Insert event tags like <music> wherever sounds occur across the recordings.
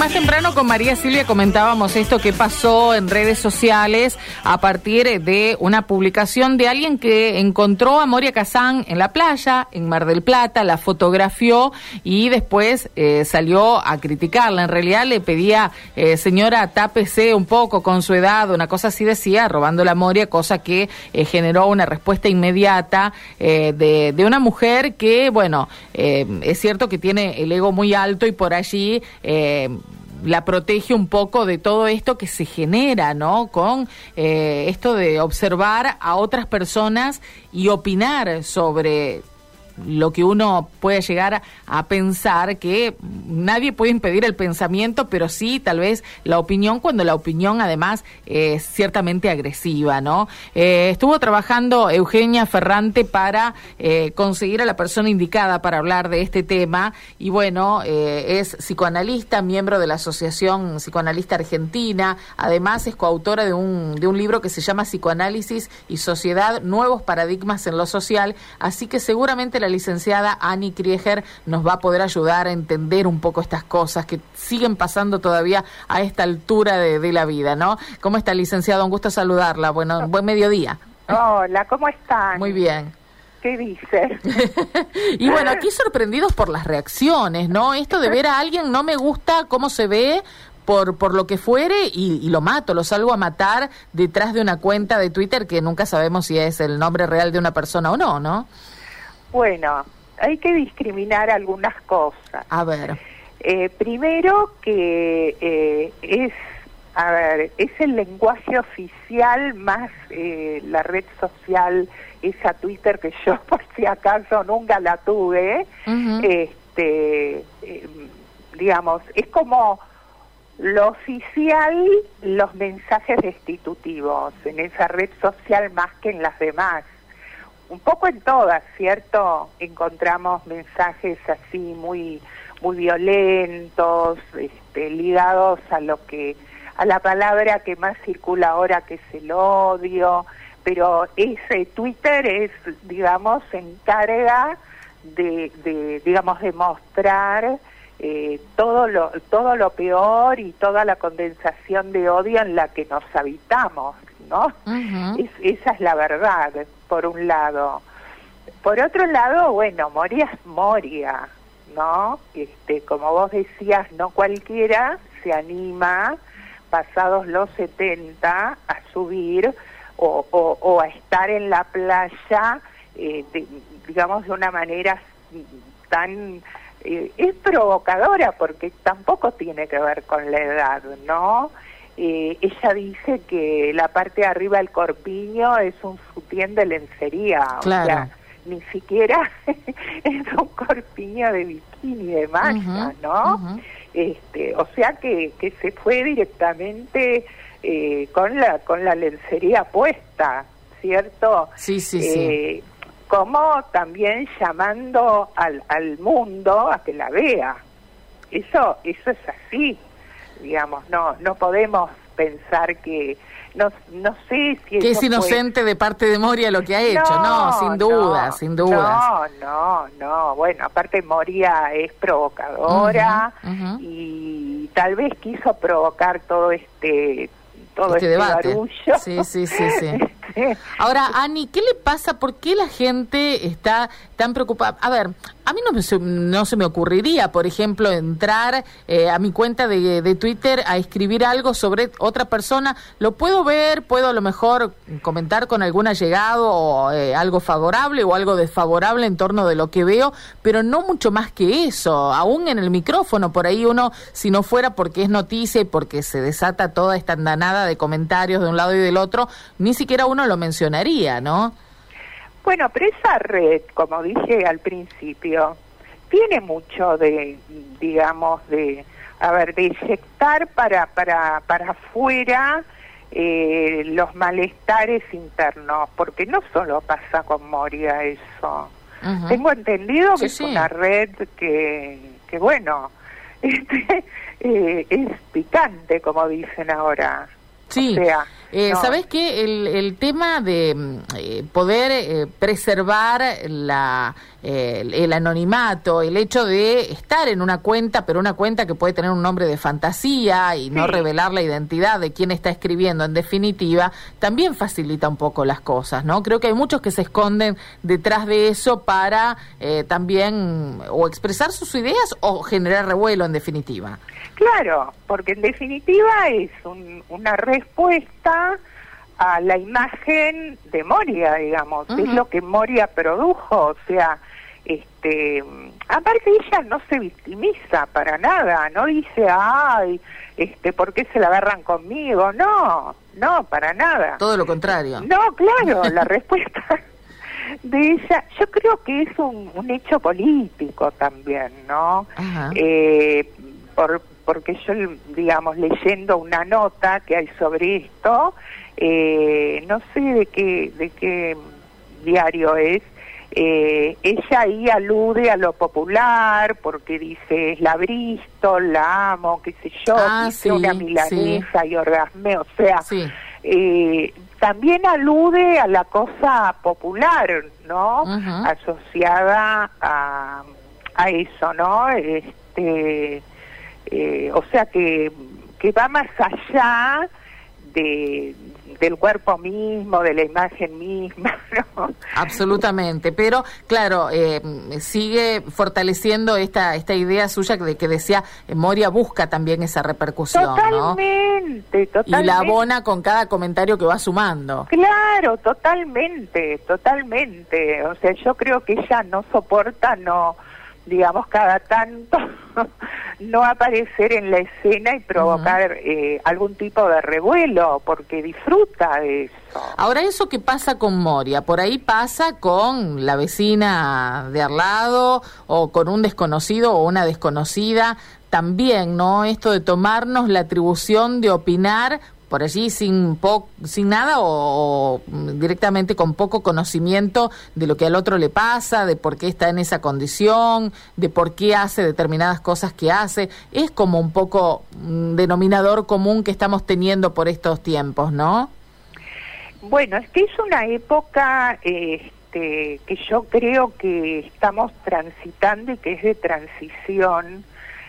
más temprano con María Silvia comentábamos esto que pasó en redes sociales a partir de una publicación de alguien que encontró a Moria Kazán en la playa, en Mar del Plata, la fotografió y después eh, salió a criticarla. En realidad le pedía, eh, señora, tápese un poco con su edad, una cosa así decía, robando la Moria, cosa que eh, generó una respuesta inmediata de, de, una mujer que, bueno, es cierto que tiene el ego muy alto y por allí la protege un poco de todo esto que se genera, ¿no? Con eh, esto de observar a otras personas y opinar sobre lo que uno puede llegar a pensar que nadie puede impedir el pensamiento, pero sí tal vez la opinión cuando la opinión además es ciertamente agresiva, ¿no? Eh, estuvo trabajando Eugenia Ferrante para eh, conseguir a la persona indicada para hablar de este tema. Y bueno, eh, es psicoanalista, miembro de la Asociación Psicoanalista Argentina, además es coautora de un, de un libro que se llama Psicoanálisis y Sociedad, Nuevos Paradigmas en lo Social, así que seguramente la licenciada Annie Krieger nos va a poder ayudar a entender un poco estas cosas que siguen pasando todavía a esta altura de, la vida, ¿no? ¿Cómo está, licenciada? Un gusto saludarla. Bueno, buen mediodía. Hola, ¿cómo están? Muy bien. ¿Qué dice? <laughs> y bueno, aquí sorprendidos por las reacciones, ¿no? Esto de ver a alguien no me gusta cómo se ve, por, por lo que fuere y, lo mato, lo salgo a matar detrás de una cuenta de Twitter que nunca sabemos si es el nombre real de una persona o no, ¿no? Bueno, hay que discriminar algunas cosas. A ver. Eh, primero que eh, es, a ver, es el lenguaje oficial más eh, la red social, esa Twitter que yo <laughs> por si acaso nunca la tuve, este, digamos, es como lo oficial, los mensajes destitutivos en esa red social más que en las demás un poco en todas, ¿cierto? Encontramos mensajes así muy muy violentos, este, ligados a lo que a la palabra que más circula ahora que es el odio, pero ese Twitter es, digamos, se encarga de, de digamos, de mostrar eh, todo lo todo lo peor y toda la condensación de odio en la que nos habitamos, ¿no? esa es la verdad, por un lado. Por otro lado, bueno, Moria es Moria, ¿no? Este, como vos decías, no cualquiera se anima, pasados los 70, a subir o, a estar en la playa, eh, digamos, de una manera tan... Eh, es provocadora porque tampoco tiene que ver con la edad, ¿no? Eh, ella dice que la parte de arriba del corpiño es un sutién de lencería, o sea, ni siquiera <laughs> es un corpiño de bikini de malla, ¿no? Este, o sea que, que se fue directamente eh, con la con la lencería puesta, ¿cierto? Sí, sí, sí. Eh, como también llamando al, al mundo a que la vea. Eso eso es así digamos, no, no podemos pensar que, no, no sé si... Que es inocente de parte de Moria lo que ha hecho, no, sin duda, sin duda. No, no, no, bueno, aparte Moria es provocadora y tal vez quiso provocar todo este todo este, este barullo. Sí, sí, sí, sí. <laughs> Ahora, Ani, ¿qué le pasa? ¿Por qué la gente está tan preocupada? A ver, a mí no, no se me ocurriría, por ejemplo, entrar eh, a mi cuenta de, de, Twitter a escribir algo sobre otra persona. Lo puedo ver, puedo a lo mejor comentar con algún allegado o eh, algo favorable o algo desfavorable en torno de lo que veo, pero no mucho más que eso. Aún en el micrófono, por ahí uno, si no fuera porque es noticia y porque se desata toda esta andanada de comentarios de un lado y del otro, ni siquiera uno lo mencionaría, ¿no? Bueno, pero esa red, como dije al principio, tiene mucho de, digamos, de, a ver, de inyectar para, para, para afuera eh, los malestares internos, porque no solo pasa con Moria eso. Tengo entendido que es una red que, que bueno, <laughs> este, eh, es picante, como dicen ahora. Sí. O sea, eh, ¿Sabes qué? El, el tema de mm, eh, poder eh, preservar la, eh, el, anonimato, el hecho de estar en una cuenta, pero una cuenta que puede tener un nombre de fantasía y no revelar la identidad de quien está escribiendo, en definitiva, también facilita un poco las cosas, ¿no? Creo que hay muchos que se esconden detrás de eso para eh, también o expresar sus ideas o generar revuelo, en definitiva. Claro, porque en definitiva es una respuesta a la imagen de Moria, digamos, es lo que Moria produjo, o sea, este, aparte ella no se victimiza para nada, no dice, ay, este, ¿por qué se la agarran conmigo? No, no, para nada. Todo lo contrario. No, claro, la respuesta de ella, yo creo que es un, un hecho político también, ¿no? Eh, por, porque yo, digamos, leyendo una nota que hay sobre esto, eh, no sé de qué, de qué diario es, eh, ella ahí alude a lo popular porque dice es la Bristol, la amo, qué sé yo, ah, una milanesa y orgasme, o sea, eh, también alude a la cosa popular, ¿no? Asociada a, a eso, ¿no? Este, eh, o sea que, que va más allá de, del cuerpo mismo, de la imagen misma. <laughs> Absolutamente, pero claro, eh, sigue fortaleciendo esta esta idea suya de que decía eh, Moria busca también esa repercusión, totalmente, Totalmente, Y la abona con cada comentario que va sumando. Claro, totalmente, totalmente. O sea, yo creo que ella no soporta, no digamos, cada tanto <laughs> no aparecer en la escena y provocar eh, algún tipo de revuelo, porque disfruta de eso. Ahora, eso que pasa con Moria, por ahí pasa con la vecina de al lado o con un desconocido o una desconocida también, ¿no? Esto de tomarnos la atribución de opinar por allí sin, sin nada o, directamente con poco conocimiento de lo que al otro le pasa, de por qué está en esa condición, de por qué hace determinadas cosas que hace. Es como un poco un denominador común que estamos teniendo por estos tiempos, ¿no? Bueno, es que es una época este, que yo creo que estamos transitando y que es de transición.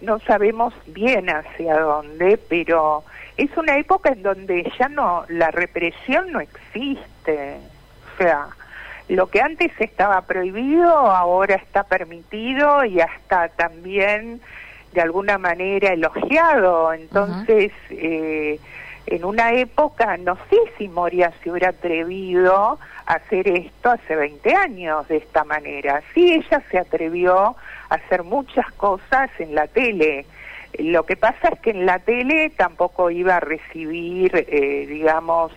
No sabemos bien hacia dónde, pero es una época en donde ya no, la represión no existe. O sea, lo que antes estaba prohibido ahora está permitido y hasta también de alguna manera elogiado. Entonces, eh, en una época, no sé si Moria se hubiera atrevido a hacer esto hace 20 años de esta manera. Sí, ella se atrevió a hacer muchas cosas en la tele lo que pasa es que en la tele tampoco iba a recibir, eh, digamos,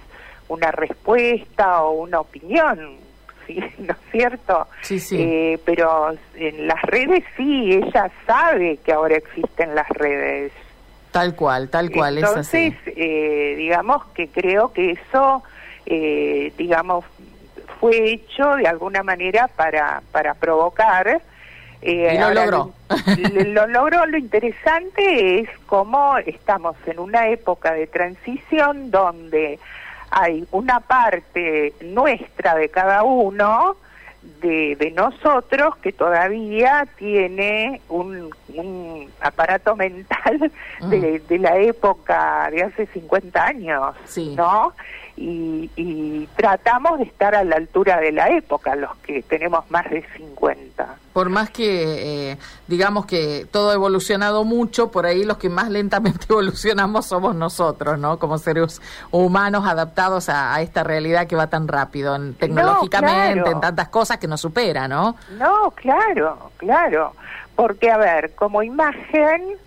una respuesta o una opinión, <laughs> ¿sí? ¿no es cierto? Sí, sí. Eh, pero en las redes sí, ella sabe que ahora existen las redes. Tal cual, tal cual. Entonces, es eh, digamos que creo que eso, digamos, fue hecho de alguna manera para, para provocar eh, y lo logró. Lo, logró. Lo interesante es cómo estamos en una época de transición donde hay una parte nuestra de cada uno, de, de nosotros, que todavía tiene un, un aparato mental de, de, la época de hace 50 años, ¿no? Y, tratamos de estar a la altura de la época, los que tenemos más de 50. Por más que eh, digamos que todo ha evolucionado mucho, por ahí los que más lentamente <laughs> evolucionamos somos nosotros, ¿no? Como seres humanos adaptados a, esta realidad que va tan rápido, en, tecnológicamente, en tantas cosas que nos supera, ¿no? No, claro, claro. Porque, a ver, como imagen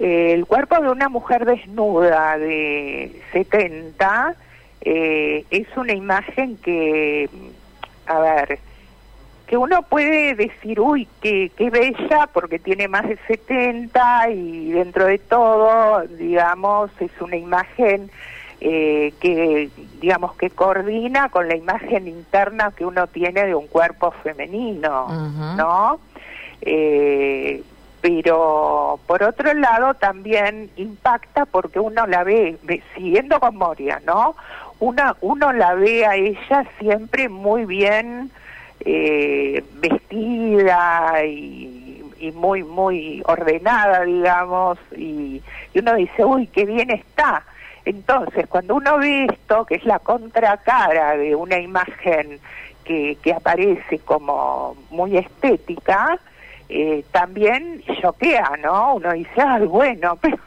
el cuerpo de una mujer desnuda de 70 eh, es una imagen que, a ver, que uno puede decir, uy, qué, qué bella porque tiene más de 70 y dentro de todo, digamos, es una imagen eh, que, digamos, que coordina con la imagen interna que uno tiene de un cuerpo femenino, ¿no? Eh, pero por otro lado también impacta porque uno la ve, siguiendo con Moria, ¿no? Una, uno la ve a ella siempre muy bien eh, vestida y, muy, muy ordenada, digamos, y, y uno dice, uy, qué bien está. Entonces, cuando uno ve esto, que es la contracara de una imagen que, que aparece como muy estética, eh, también choquea, ¿no? Uno dice, ay, bueno, <laughs> pero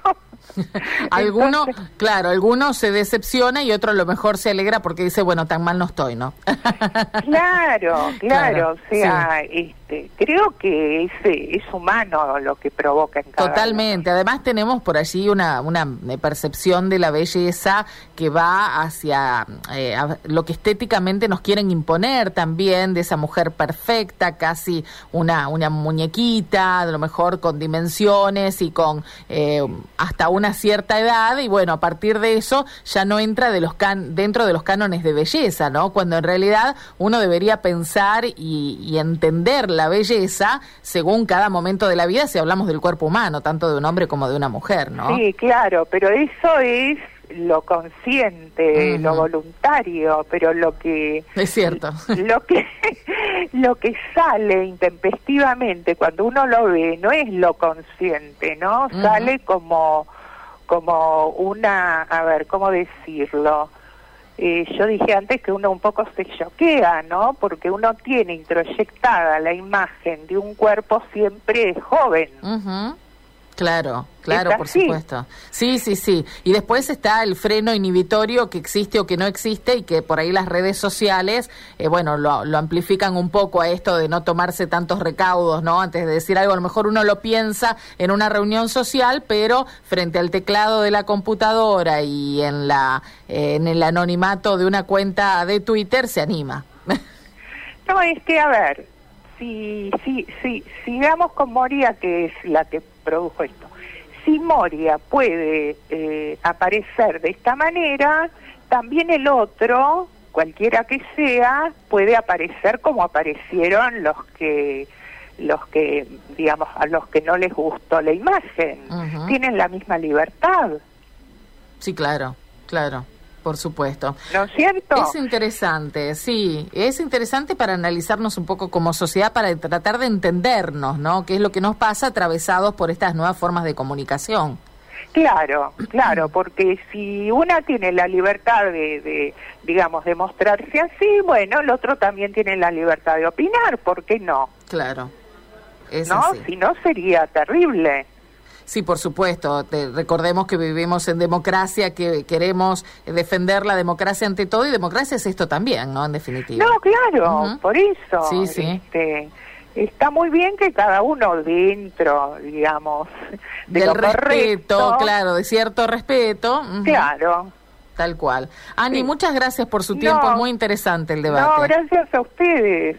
alguno, claro, alguno se decepciona y otro a lo mejor se alegra porque dice, bueno, tan mal no estoy, ¿no? <laughs> claro, claro, o sea, este, creo que es, humano lo que provoca en cada Totalmente, además tenemos por allí una, una eh, percepción de la belleza que va hacia eh, lo que estéticamente nos quieren imponer también, de esa mujer perfecta, casi una, una muñequita, a lo mejor con dimensiones y con eh, hasta una cierta edad y bueno, a partir de eso ya no entra de los can dentro de los cánones de belleza, ¿no? Cuando en realidad uno debería pensar y, entender la belleza según cada momento de la vida si hablamos del cuerpo humano, tanto de un hombre como de una mujer, ¿no? Sí, claro, pero eso es lo consciente, lo voluntario, pero lo que es cierto, <laughs> lo que lo que sale intempestivamente cuando uno lo ve no es lo consciente, ¿no? Sale como como una, a ver, ¿cómo decirlo? Eh, yo dije antes que uno un poco se choquea, ¿no? Porque uno tiene introyectada la imagen de un cuerpo siempre joven. Claro, claro, por supuesto. Sí, sí, sí. Y después está el freno inhibitorio que existe o que no existe y que por ahí las redes sociales, eh, bueno, lo, lo, amplifican un poco a esto de no tomarse tantos recaudos, ¿no? Antes de decir algo, a lo mejor uno lo piensa en una reunión social, pero frente al teclado de la computadora y en, la, eh, en el anonimato de una cuenta de Twitter se anima. No, es que, a ver, si, si, si sigamos con Moria, que es la que produjo esto, si Moria puede eh, aparecer de esta manera, también el otro, cualquiera que sea, puede aparecer como aparecieron los que los que digamos a los que no les gustó la imagen. Tienen la misma libertad. Sí claro claro por supuesto. ¿No es cierto? Es interesante, sí. Es interesante para analizarnos un poco como sociedad, para tratar de entendernos, ¿no? ¿Qué es lo que nos pasa atravesados por estas nuevas formas de comunicación? Claro, claro, porque si una tiene la libertad de, de, digamos, de mostrarse así, bueno, el otro también tiene la libertad de opinar, ¿por qué no? Claro. ¿No? Si no, sería terrible. Sí, por supuesto. recordemos que vivimos en democracia, que queremos defender la democracia ante todo y democracia es esto también, ¿no? En definitiva. No, claro, por eso. Sí, sí. Este, está muy bien que cada uno dentro, digamos, de del respeto, claro, de cierto respeto. Claro. Tal cual. Ani, muchas gracias por su tiempo, muy interesante el debate. No, gracias a ustedes.